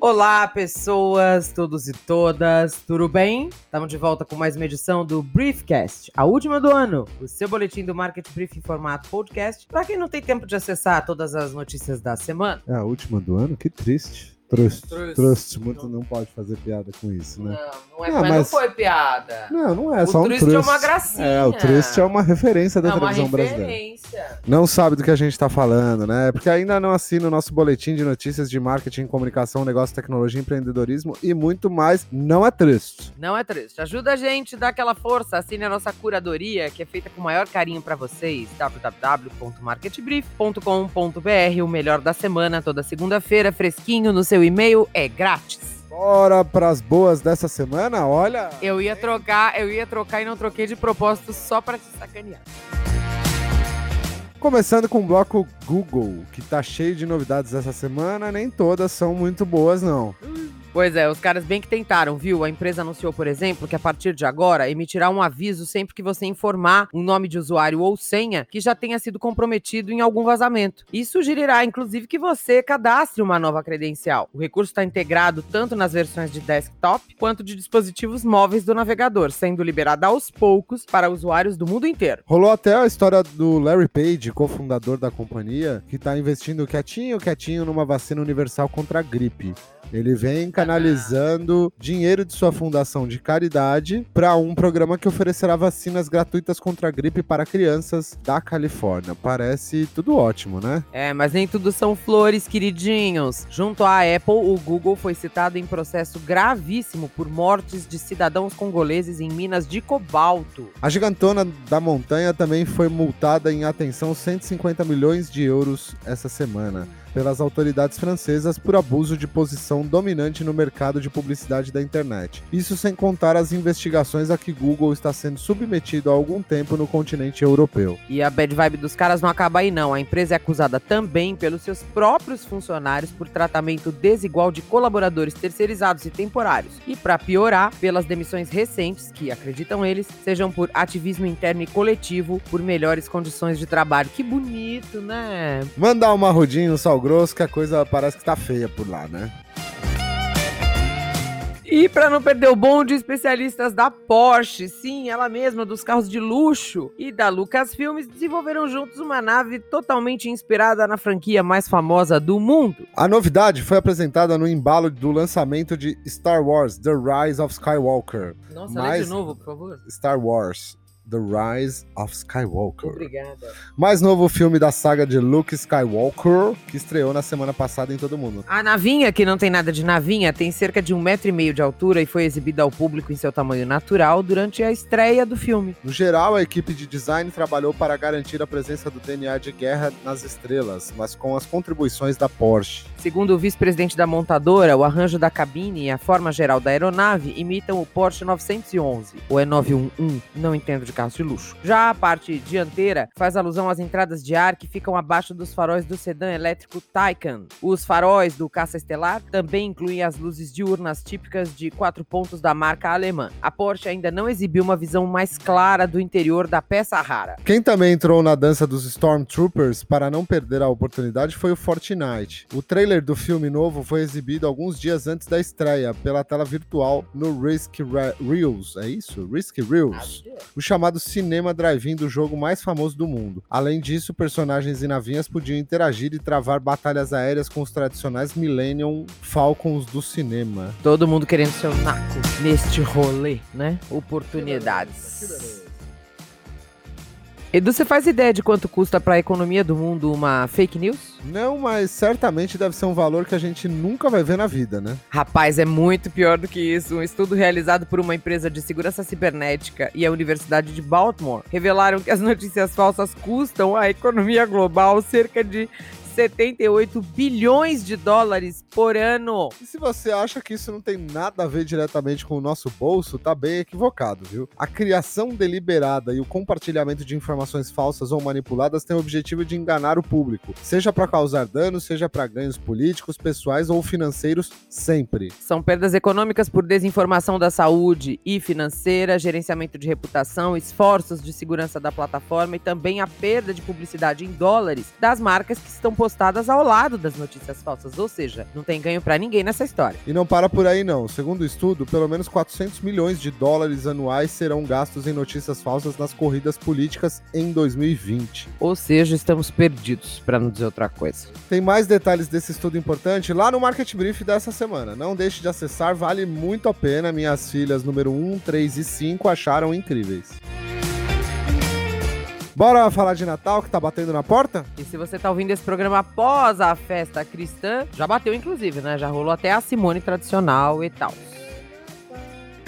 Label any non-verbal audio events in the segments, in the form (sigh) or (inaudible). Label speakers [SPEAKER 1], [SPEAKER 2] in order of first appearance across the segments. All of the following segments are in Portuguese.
[SPEAKER 1] Olá, pessoas, todos e todas, tudo bem? Estamos de volta com mais uma edição do Briefcast, a última do ano, o seu boletim do Market Brief em formato podcast, para quem não tem tempo de acessar todas as notícias da semana.
[SPEAKER 2] É a última do ano? Que triste. Trust.
[SPEAKER 1] Trust.
[SPEAKER 2] Trust. Muito não pode fazer piada com isso, né?
[SPEAKER 1] Não, não é,
[SPEAKER 2] Ah,
[SPEAKER 1] mas não
[SPEAKER 2] mas-
[SPEAKER 1] foi piada.
[SPEAKER 2] Não, não é
[SPEAKER 1] O
[SPEAKER 2] só um
[SPEAKER 1] Trust
[SPEAKER 2] trust.
[SPEAKER 1] é uma gracinha.
[SPEAKER 2] É, o Trust é uma referência da
[SPEAKER 1] é uma
[SPEAKER 2] televisão brasileira.
[SPEAKER 1] referência.
[SPEAKER 2] Não sabe do que a gente tá falando, né? Porque ainda não assina o nosso boletim de notícias de marketing, comunicação, negócio, tecnologia, empreendedorismo e muito mais. Não é Trust.
[SPEAKER 1] Não é triste. Ajuda a gente, dá aquela força, assine a nossa curadoria, que é feita com o maior carinho pra vocês. www.marketbrief.com.br, o melhor da semana, toda segunda-feira, fresquinho no seu e-mail, é grátis.
[SPEAKER 2] Bora pras boas dessa semana? Olha.
[SPEAKER 1] Eu ia trocar, eu ia trocar e não troquei de propósito só pra te sacanear.
[SPEAKER 2] Começando com o bloco Google, que tá cheio de novidades essa semana, nem todas são muito boas, não.
[SPEAKER 1] Pois é, os caras bem que tentaram, viu? A empresa anunciou, por exemplo, que a partir de agora emitirá um aviso sempre que você informar um nome de usuário ou senha que já tenha sido comprometido em algum vazamento. E sugerirá, inclusive, que você cadastre uma nova credencial. O recurso está integrado tanto nas versões de desktop quanto de dispositivos móveis do navegador, sendo liberado aos poucos para usuários do mundo inteiro.
[SPEAKER 2] Rolou até a história do Larry Page, cofundador da companhia, que tá investindo quietinho, quietinho numa vacina universal contra a gripe. Ele vem canalizando dinheiro de sua fundação de caridade para um programa que oferecerá vacinas gratuitas contra a gripe para crianças da Califórnia. Parece tudo ótimo, né?
[SPEAKER 1] É, mas nem tudo são flores, queridinhos. Junto à Apple, o Google foi citado em processo gravíssimo por mortes de cidadãos congoleses em minas de cobalto.
[SPEAKER 2] A gigantona da montanha também foi multada em atenção 150 milhões de euros essa semana pelas autoridades francesas por abuso de posição dominante no mercado de publicidade da internet. Isso sem contar as investigações a que Google está sendo submetido há algum tempo no continente europeu.
[SPEAKER 1] E a bad vibe dos caras não acaba aí não. A empresa é acusada também pelos seus próprios funcionários por tratamento desigual de colaboradores terceirizados e temporários. E para piorar, pelas demissões recentes, que acreditam eles, sejam por ativismo interno e coletivo, por melhores condições de trabalho. Que bonito, né?
[SPEAKER 2] Mandar uma rodinha, um sal grosso, que a coisa parece que tá feia por lá, né?
[SPEAKER 1] E para não perder o bonde, especialistas da Porsche, sim, ela mesma dos carros de luxo, e da Lucasfilmes desenvolveram juntos uma nave totalmente inspirada na franquia mais famosa do mundo.
[SPEAKER 2] A novidade foi apresentada no embalo do lançamento de Star Wars: The Rise of Skywalker.
[SPEAKER 1] Nossa,
[SPEAKER 2] lê de
[SPEAKER 1] novo, por favor.
[SPEAKER 2] Star Wars: The Rise of Skywalker.
[SPEAKER 1] Obrigada.
[SPEAKER 2] Mais novo filme da saga de Luke Skywalker, que estreou na semana passada em todo mundo.
[SPEAKER 1] A navinha, que não tem nada de navinha, tem cerca de um metro e meio de altura e foi exibida ao público em seu tamanho natural durante a estreia do filme.
[SPEAKER 2] No geral, a equipe de design trabalhou para garantir a presença do DNA de guerra nas estrelas, mas com as contribuições da Porsche.
[SPEAKER 1] Segundo o vice-presidente da montadora, o arranjo da cabine e a forma geral da aeronave imitam o Porsche 911, ou é 911, não entendo de carros de luxo. Já a parte dianteira faz alusão às entradas de ar que ficam abaixo dos faróis do sedã elétrico Taycan. Os faróis do caça estelar também incluem as luzes diurnas típicas de quatro pontos da marca alemã. A Porsche ainda não exibiu uma visão mais clara do interior da peça rara.
[SPEAKER 2] Quem também entrou na dança dos Stormtroopers para não perder a oportunidade foi o Fortnite. O trailer do filme novo foi exibido alguns dias antes da estreia pela tela virtual no Risk Re- Reels, é isso? Risk Reels. O chamado cinema drive-in do jogo mais famoso do mundo. Além disso, personagens e navinhas podiam interagir e travar batalhas aéreas com os tradicionais Millennium Falcons do cinema.
[SPEAKER 1] Todo mundo querendo seu naco neste rolê, né? Oportunidades. Edu, você faz ideia de quanto custa para a economia do mundo uma fake news?
[SPEAKER 2] Não, mas certamente deve ser um valor que a gente nunca vai ver na vida, né?
[SPEAKER 1] Rapaz, é muito pior do que isso. Um estudo realizado por uma empresa de segurança cibernética e a Universidade de Baltimore revelaram que as (laughs) notícias falsas custam à economia global cerca de 78 bilhões de dólares por ano.
[SPEAKER 2] E se você acha que isso não tem nada a ver diretamente com o nosso bolso, tá bem equivocado, viu? A criação deliberada e o compartilhamento de informações falsas ou manipuladas tem o objetivo de enganar o público, seja para causar danos, seja para ganhos políticos, pessoais ou financeiros, sempre.
[SPEAKER 1] São perdas econômicas por desinformação da saúde e financeira, gerenciamento de reputação, esforços de segurança da plataforma e também a perda de publicidade em dólares das marcas que estão postando postadas ao lado das notícias falsas, ou seja, não tem ganho para ninguém nessa história.
[SPEAKER 2] E não para por aí não. Segundo o estudo, pelo menos 400 milhões de dólares anuais serão gastos em notícias falsas nas corridas políticas em 2020.
[SPEAKER 1] Ou seja, estamos perdidos, para não dizer outra coisa.
[SPEAKER 2] Tem mais detalhes desse estudo importante lá no Market Brief dessa semana. Não deixe de acessar, vale muito a pena. Minhas filhas número 1, 3 e 5 acharam incríveis. Bora falar de Natal que tá batendo na porta?
[SPEAKER 1] E se você tá ouvindo esse programa após a festa cristã, já bateu inclusive, né? Já rolou até a Simone tradicional e tal.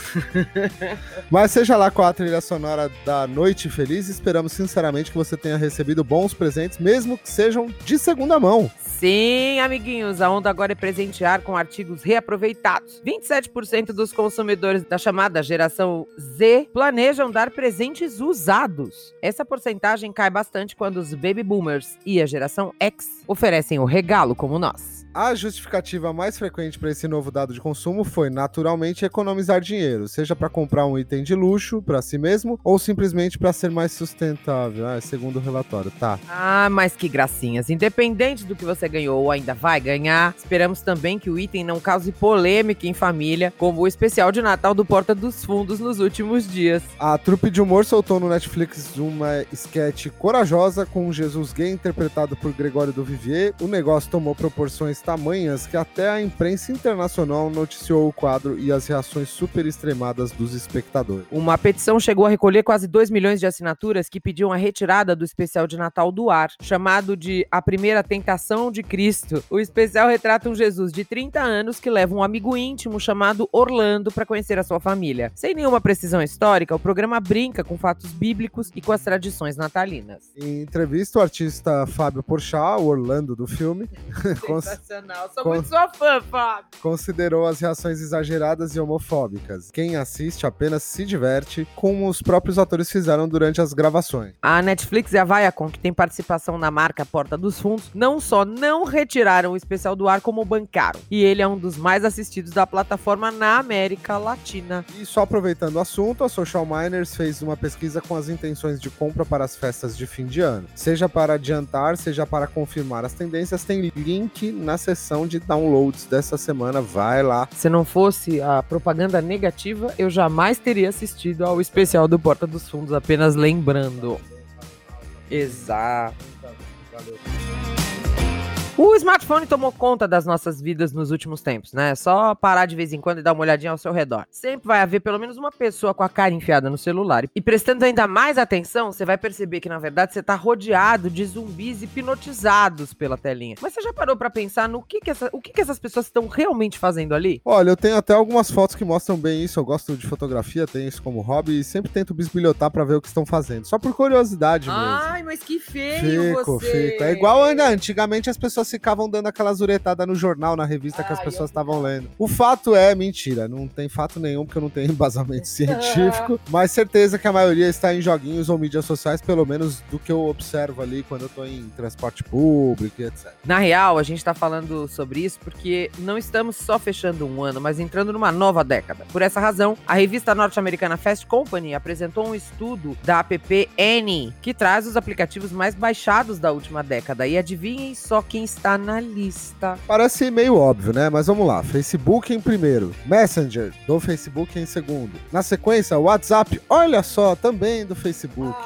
[SPEAKER 1] (laughs)
[SPEAKER 2] Mas seja lá com a trilha sonora da Noite Feliz, esperamos sinceramente que você tenha recebido bons presentes, mesmo que sejam de segunda mão.
[SPEAKER 1] Sim, amiguinhos, a onda agora é presentear com artigos reaproveitados. 27% dos consumidores da chamada geração Z planejam dar presentes usados. Essa porcentagem cai bastante quando os baby boomers e a geração X oferecem o regalo como nós.
[SPEAKER 2] A justificativa mais frequente para esse novo dado de consumo foi naturalmente economizar dinheiro, seja para comprar um item de luxo para si mesmo ou simplesmente para ser mais sustentável, ah, segundo o relatório, tá?
[SPEAKER 1] Ah, mas que gracinhas. Independente do que você ganhou ou ainda vai ganhar, esperamos também que o item não cause polêmica em família, como o especial de Natal do Porta dos Fundos nos últimos dias.
[SPEAKER 2] A trupe de humor soltou no Netflix uma sketch corajosa com Jesus gay interpretado por Gregório do Vivier. O negócio tomou proporções tamanhas que até a imprensa internacional noticiou o quadro e as reações super extremadas dos espectadores.
[SPEAKER 1] Uma petição chegou a recolher quase 2 milhões de assinaturas que pediam a retirada do especial de Natal do ar, chamado de A Primeira Tentação de Cristo. O especial retrata um Jesus de 30 anos que leva um amigo íntimo chamado Orlando para conhecer a sua família. Sem nenhuma precisão histórica, o programa brinca com fatos bíblicos e com as tradições natalinas.
[SPEAKER 2] Em entrevista, o artista Fábio Porchat, o Orlando do filme, (laughs)
[SPEAKER 1] Sensacional. Sou muito sua fã, Fábio.
[SPEAKER 2] considerou as reações exageradas e homofóbicas. Quem assiste apenas se diverte, como os próprios atores fizeram durante as gravações.
[SPEAKER 1] A Netflix e a Viacom, que tem participação na marca Porta dos Fundos, não só não retiraram o especial do ar, como bancaram. E ele é um dos mais assistidos da plataforma na América Latina.
[SPEAKER 2] E só aproveitando o assunto, a Social Miners fez uma pesquisa com as intenções de compra para as festas de fim de ano. Seja para adiantar, seja para confirmar as tendências, tem link na seção de downloads dessa semana. Vai lá.
[SPEAKER 1] Se não fosse a propaganda negativa, eu jamais teria assistido ao especial do Porta dos Fundos, apenas lembrando. Exato. O smartphone tomou conta das nossas vidas nos últimos tempos, né? É Só parar de vez em quando e dar uma olhadinha ao seu redor. Sempre vai haver pelo menos uma pessoa com a cara enfiada no celular. E prestando ainda mais atenção, você vai perceber que na verdade você tá rodeado de zumbis hipnotizados pela telinha. Mas você já parou pra pensar no que que, essa- o que que essas pessoas estão realmente fazendo ali?
[SPEAKER 2] Olha, eu tenho até algumas fotos que mostram bem isso. Eu gosto de fotografia, tenho isso como hobby e sempre tento bisbilhotar pra ver o que estão fazendo. Só por curiosidade mesmo.
[SPEAKER 1] Ai, mas que feio
[SPEAKER 2] Fico,
[SPEAKER 1] você!
[SPEAKER 2] fico. É igual ainda. Antigamente as pessoas ficavam dando aquelas uretadas no jornal, na revista que as pessoas estavam lendo. O fato é mentira. Não tem fato nenhum, porque eu não tenho (laughs) embasamento (laughs) científico. mas certeza que a maioria está em joguinhos ou mídias sociais, pelo menos do que eu observo ali quando eu tô em transporte público e etc.
[SPEAKER 1] Na real, a gente tá falando sobre isso porque não estamos só fechando um ano, mas entrando numa nova década. Por essa razão, a revista norte-americana Fast Company apresentou um estudo da app N, que traz os aplicativos mais baixados da última década. E adivinhem só quem está na lista.
[SPEAKER 2] Parece meio óbvio, né? Mas vamos lá. Facebook em primeiro. Messenger, do Facebook em segundo. Na sequência, WhatsApp, olha só, também do Facebook.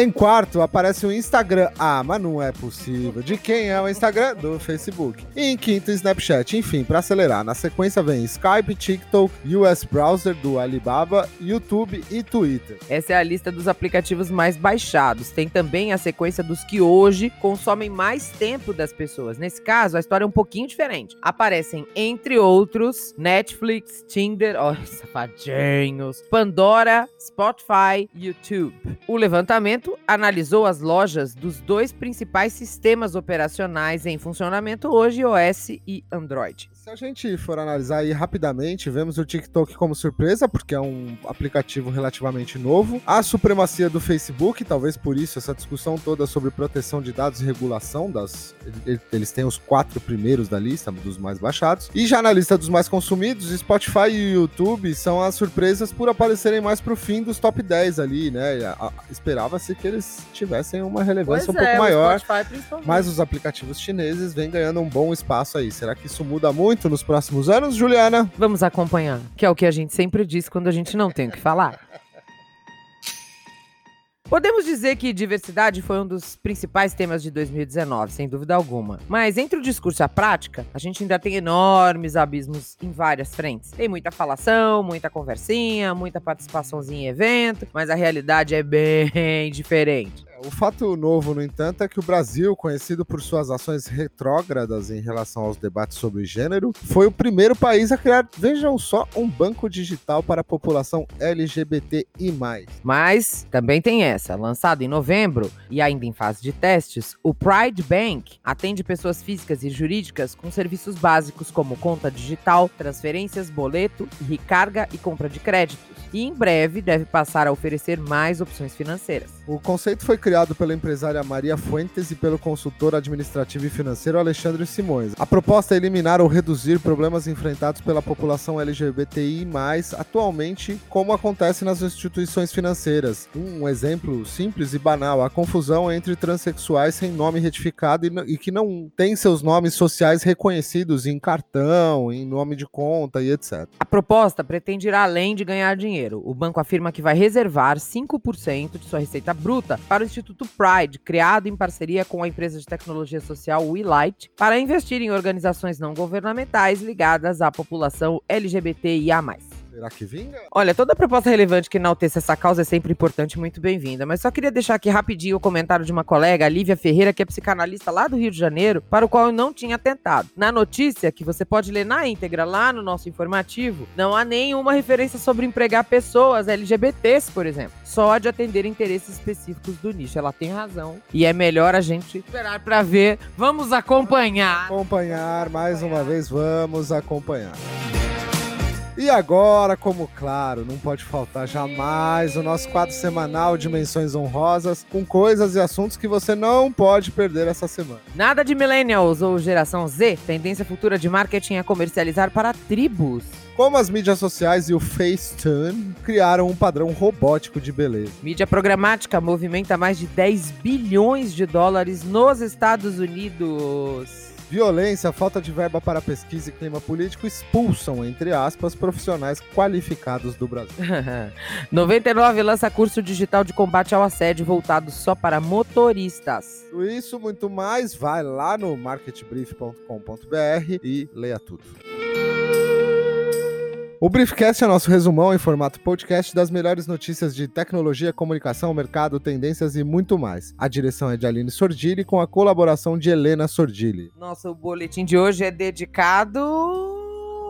[SPEAKER 2] Em quarto, aparece o Instagram. Ah, mas não é possível. De quem é o Instagram? Do Facebook. E em quinto, Snapchat. Enfim, para acelerar. Na sequência vem Skype, TikTok, US Browser do Alibaba, YouTube e Twitter.
[SPEAKER 1] Essa é a lista dos aplicativos mais baixados. Tem também a sequência dos que hoje consomem mais tempo das pessoas. Nesse caso, a história é um pouquinho diferente. Aparecem, entre outros, Netflix, Tinder, (laughs) ó, safadinhos, Pandora, Spotify, YouTube. O levantamento analisou as lojas dos dois principais sistemas operacionais em funcionamento hoje, iOS e Android.
[SPEAKER 2] Se a gente for analisar aí rapidamente, vemos o TikTok como surpresa, porque é um aplicativo relativamente novo. A supremacia do Facebook, talvez por isso essa discussão toda sobre proteção de dados e regulação das. Eles têm os quatro primeiros da lista, dos mais baixados. E já na lista dos mais consumidos, Spotify e YouTube são as surpresas por aparecerem mais pro fim dos top 10 ali, né? Esperava-se que eles tivessem uma relevância pois um é, pouco maior. Mas os aplicativos chineses vêm ganhando um bom espaço aí. Será que isso muda muito nos próximos anos, Juliana?
[SPEAKER 1] Vamos acompanhar, que é o que a gente sempre diz quando a gente não tem o que falar. Podemos dizer que diversidade foi um dos principais temas de 2019, sem dúvida alguma. Mas entre o discurso e a prática, a gente ainda tem enormes abismos em várias frentes. Tem muita falação, muita conversinha, muita participaçãozinha em evento, mas a realidade é bem (laughs) diferente.
[SPEAKER 2] O fato novo, no entanto, é que o Brasil, conhecido por suas ações retrógradas em relação aos debates sobre gênero, foi o primeiro país a criar, vejam só, um banco digital para a população LGBTI.
[SPEAKER 1] Mas também tem essa, lançado em novembro e ainda em fase de testes, o Pride Bank atende pessoas físicas e jurídicas com serviços básicos como conta digital, transferências, boleto, recarga e compra de créditos e em breve deve passar a oferecer mais opções financeiras.
[SPEAKER 2] O conceito foi criado pela empresária Maria Fuentes e pelo consultor administrativo e financeiro Alexandre Simões. A proposta é eliminar ou reduzir problemas enfrentados pela população LGBTI+, atualmente, como acontece nas instituições financeiras. Um exemplo simples e banal, a confusão entre transexuais sem nome retificado e, e que não têm seus nomes sociais reconhecidos em cartão, em nome de conta e etc.
[SPEAKER 1] A proposta pretende ir além de ganhar dinheiro dinheiro. O banco afirma que vai reservar 5% de sua receita bruta para o Instituto Pride, criado em parceria com a empresa de tecnologia social WeLight, para investir em organizações não governamentais ligadas à população LGBTIA.
[SPEAKER 2] Será que vinga?
[SPEAKER 1] Olha, toda proposta relevante que enalteça essa causa é sempre importante e muito bem-vinda. Mas só queria deixar aqui rapidinho o comentário de uma colega, a Lívia Ferreira, que é psicanalista lá do Rio de Janeiro, para o qual eu não tinha tentado. Na notícia, que você pode ler na íntegra lá no nosso informativo, não há nenhuma referência sobre empregar pessoas LGBTs, por exemplo. Só de atender interesses específicos do nicho. Ela tem razão. E é melhor a gente esperar para ver. Vamos acompanhar.
[SPEAKER 2] Acompanhar, mais uma vez, vamos acompanhar. E agora, como claro, não pode faltar jamais o nosso quadro semanal de menções honrosas com coisas e assuntos que você não pode perder essa semana.
[SPEAKER 1] Nada de millennials ou geração Z, tendência futura de marketing a comercializar para tribos.
[SPEAKER 2] Como as mídias sociais e o Facetune criaram um padrão robótico de beleza.
[SPEAKER 1] Mídia programática movimenta mais de 10 bilhões de dólares nos Estados Unidos.
[SPEAKER 2] Violência, falta de verba para pesquisa e clima político expulsam, entre aspas, profissionais qualificados do Brasil. (laughs)
[SPEAKER 1] 99 lança curso digital de combate ao assédio voltado só para motoristas.
[SPEAKER 2] Isso, muito mais, vai lá no marketbrief.com.br e leia tudo. O Briefcast é nosso resumão em formato podcast das melhores notícias de tecnologia, comunicação, mercado, tendências e muito mais. A direção é de Aline Sordilli com a colaboração de Helena Sordilli.
[SPEAKER 1] Nosso boletim de hoje é dedicado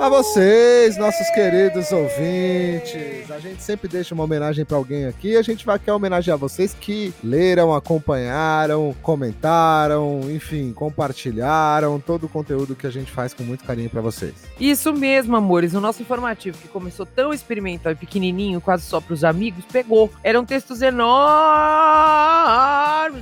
[SPEAKER 2] a vocês, nossos queridos ouvintes. A gente sempre deixa uma homenagem para alguém aqui. A gente vai querer homenagear vocês que leram, acompanharam, comentaram, enfim, compartilharam todo o conteúdo que a gente faz com muito carinho para vocês.
[SPEAKER 1] Isso mesmo, amores. O nosso informativo, que começou tão experimental e pequenininho, quase só para os amigos, pegou. Eram textos enormes,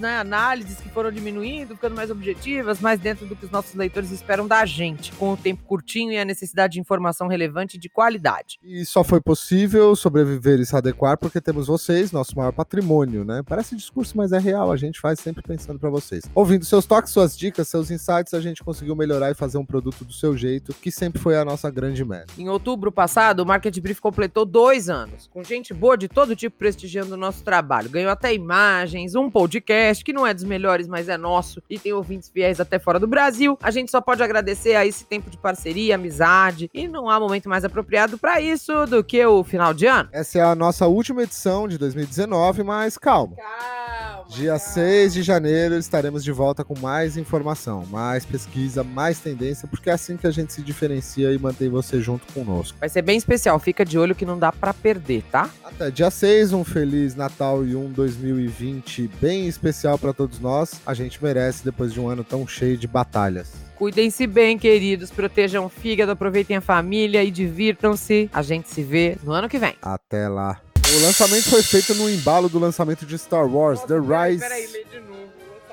[SPEAKER 1] né? Análises que foram diminuindo, ficando mais objetivas, mais dentro do que os nossos leitores esperam da gente, com o tempo curtinho e a necessidade de informação relevante e de qualidade.
[SPEAKER 2] E só foi possível sobreviver e se adequar porque temos vocês, nosso maior patrimônio, né? Parece discurso, mas é real, a gente faz sempre pensando para vocês. Ouvindo seus toques, suas dicas, seus insights, a gente conseguiu melhorar e fazer um produto do seu jeito, que sempre foi a nossa grande meta.
[SPEAKER 1] Em outubro passado, o Market Brief completou dois anos, com gente boa de todo tipo prestigiando o nosso trabalho. Ganhou até imagens, um podcast que não é dos melhores, mas é nosso e tem ouvintes fiéis até fora do Brasil. A gente só pode agradecer a esse tempo de parceria, amizade, tarde e não há momento mais apropriado para isso do que o final de ano.
[SPEAKER 2] Essa é a nossa última edição de 2019, mas calma.
[SPEAKER 1] Calma.
[SPEAKER 2] Dia
[SPEAKER 1] calma.
[SPEAKER 2] 6 de janeiro estaremos de volta com mais informação, mais pesquisa, mais tendência, porque é assim que a gente se diferencia e mantém você junto conosco.
[SPEAKER 1] Vai ser bem especial, fica de olho que não dá para perder, tá?
[SPEAKER 2] Até dia 6, um feliz Natal e um 2020 bem especial para todos nós. A gente merece depois de um ano tão cheio de batalhas.
[SPEAKER 1] Cuidem-se bem, queridos. Protejam o fígado, aproveitem a família e divirtam-se. A gente se vê no ano que vem.
[SPEAKER 2] Até lá. O lançamento foi feito no embalo do lançamento de Star Wars, The Rise.
[SPEAKER 1] lê de novo.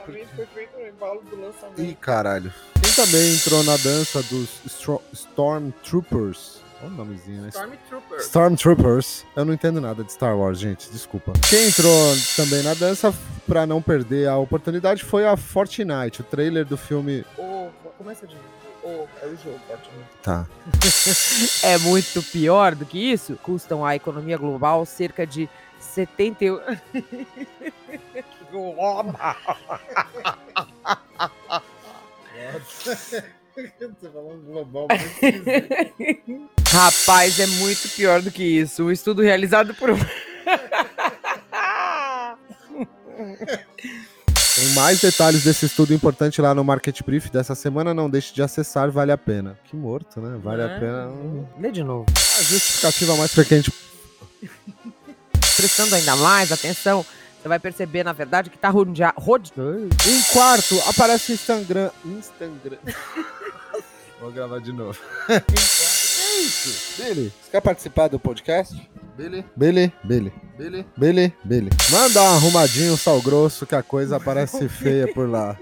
[SPEAKER 1] O lançamento foi feito no embalo do lançamento.
[SPEAKER 2] Ih, caralho. Quem também entrou na dança dos Stormtroopers? Olha o nomezinho, né?
[SPEAKER 1] Stormtrooper.
[SPEAKER 2] Stormtroopers. Eu não entendo nada de Star Wars, gente, desculpa. Quem entrou também na dança pra não perder a oportunidade foi a Fortnite, o trailer do filme.
[SPEAKER 1] Oh, começa de novo. Oh, é o jogo, Fortnite.
[SPEAKER 2] Tá. (laughs)
[SPEAKER 1] É muito pior do que isso? Custam à economia global cerca de 71... (laughs) (laughs)
[SPEAKER 2] Você falou um global
[SPEAKER 1] Rapaz, é muito pior do que isso. Um estudo realizado por um... (laughs)
[SPEAKER 2] Tem mais detalhes desse estudo importante lá no Market Brief dessa semana. Não deixe de acessar, vale a pena. Que morto, né? Vale a pena.
[SPEAKER 1] Lê de novo.
[SPEAKER 2] A justificativa mais frequente. (laughs)
[SPEAKER 1] Prestando ainda mais atenção, você vai perceber, na verdade, que tá rodeado... Rode...
[SPEAKER 2] Em quarto, aparece o Instagram. Instagram. (laughs) Vou gravar de novo. que isso? Billy, você quer participar do podcast? Billy? Billy? Billy? Billy? Billy? Billy. Manda um arrumadinho, sal grosso, que a coisa parece feia por lá.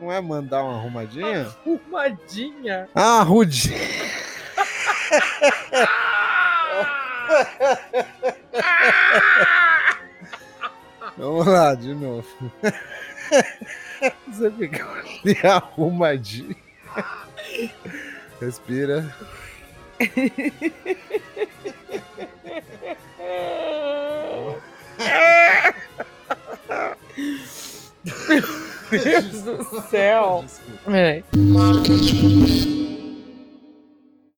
[SPEAKER 2] Não é mandar uma arrumadinha?
[SPEAKER 1] Arrumadinha.
[SPEAKER 2] Ah, Rude. Vamos lá, de novo. Você ficou ali arrumadinho. Respira.
[SPEAKER 1] Meu Deus do céu.
[SPEAKER 2] Desculpa.
[SPEAKER 1] É.